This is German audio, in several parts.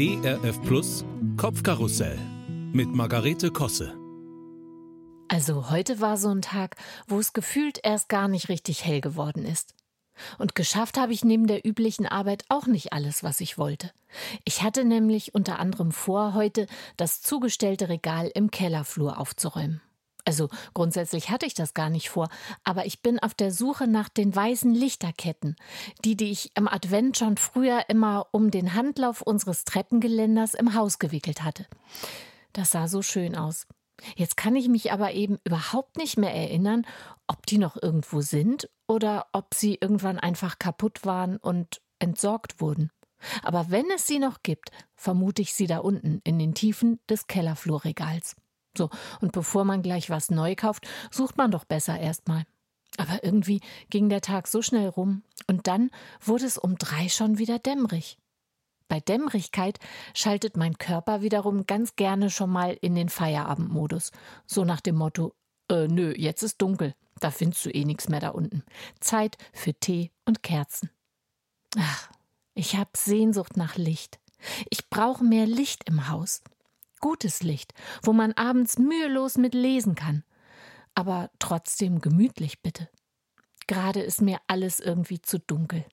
ERF Plus Kopfkarussell mit Margarete Kosse. Also heute war so ein Tag, wo es gefühlt erst gar nicht richtig hell geworden ist. Und geschafft habe ich neben der üblichen Arbeit auch nicht alles, was ich wollte. Ich hatte nämlich unter anderem vor, heute das zugestellte Regal im Kellerflur aufzuräumen. Also grundsätzlich hatte ich das gar nicht vor, aber ich bin auf der Suche nach den weißen Lichterketten, die, die ich im Advent schon früher immer um den Handlauf unseres Treppengeländers im Haus gewickelt hatte. Das sah so schön aus. Jetzt kann ich mich aber eben überhaupt nicht mehr erinnern, ob die noch irgendwo sind oder ob sie irgendwann einfach kaputt waren und entsorgt wurden. Aber wenn es sie noch gibt, vermute ich sie da unten in den Tiefen des Kellerflurregals. So, und bevor man gleich was neu kauft, sucht man doch besser erstmal. Aber irgendwie ging der Tag so schnell rum, und dann wurde es um drei schon wieder dämmerig. Bei Dämmerigkeit schaltet mein Körper wiederum ganz gerne schon mal in den Feierabendmodus. So nach dem Motto, äh, nö, jetzt ist dunkel, da findest du eh nichts mehr da unten. Zeit für Tee und Kerzen. Ach, ich hab Sehnsucht nach Licht. Ich brauche mehr Licht im Haus gutes Licht, wo man abends mühelos mit lesen kann. Aber trotzdem gemütlich bitte. Gerade ist mir alles irgendwie zu dunkel.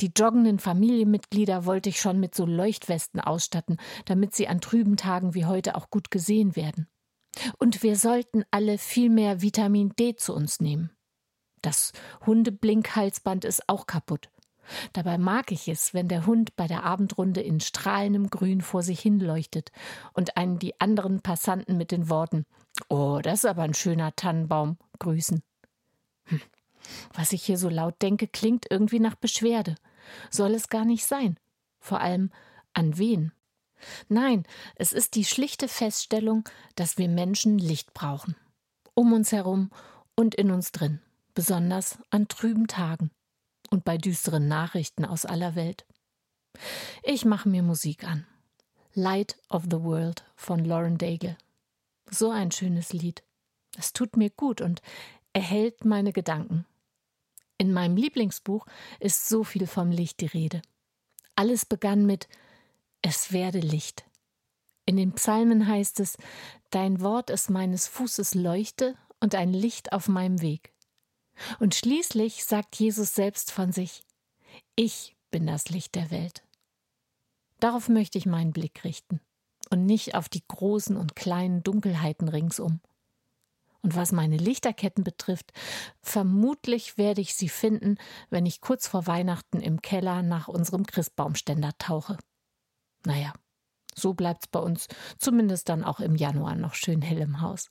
Die joggenden Familienmitglieder wollte ich schon mit so Leuchtwesten ausstatten, damit sie an trüben Tagen wie heute auch gut gesehen werden. Und wir sollten alle viel mehr Vitamin D zu uns nehmen. Das Hundeblinkhalsband ist auch kaputt. Dabei mag ich es, wenn der Hund bei der Abendrunde in strahlendem Grün vor sich hinleuchtet und einen die anderen Passanten mit den Worten Oh, das ist aber ein schöner Tannenbaum grüßen. Hm. Was ich hier so laut denke, klingt irgendwie nach Beschwerde. Soll es gar nicht sein. Vor allem an wen? Nein, es ist die schlichte Feststellung, dass wir Menschen Licht brauchen. Um uns herum und in uns drin, besonders an trüben Tagen und bei düsteren Nachrichten aus aller Welt. Ich mache mir Musik an. Light of the World von Lauren Daigle. So ein schönes Lied. Es tut mir gut und erhält meine Gedanken. In meinem Lieblingsbuch ist so viel vom Licht die Rede. Alles begann mit Es werde Licht. In den Psalmen heißt es Dein Wort ist meines Fußes Leuchte und ein Licht auf meinem Weg. Und schließlich sagt Jesus selbst von sich, ich bin das Licht der Welt. Darauf möchte ich meinen Blick richten und nicht auf die großen und kleinen Dunkelheiten ringsum. Und was meine Lichterketten betrifft, vermutlich werde ich sie finden, wenn ich kurz vor Weihnachten im Keller nach unserem Christbaumständer tauche. Naja, so bleibt's bei uns, zumindest dann auch im Januar noch schön hell im Haus.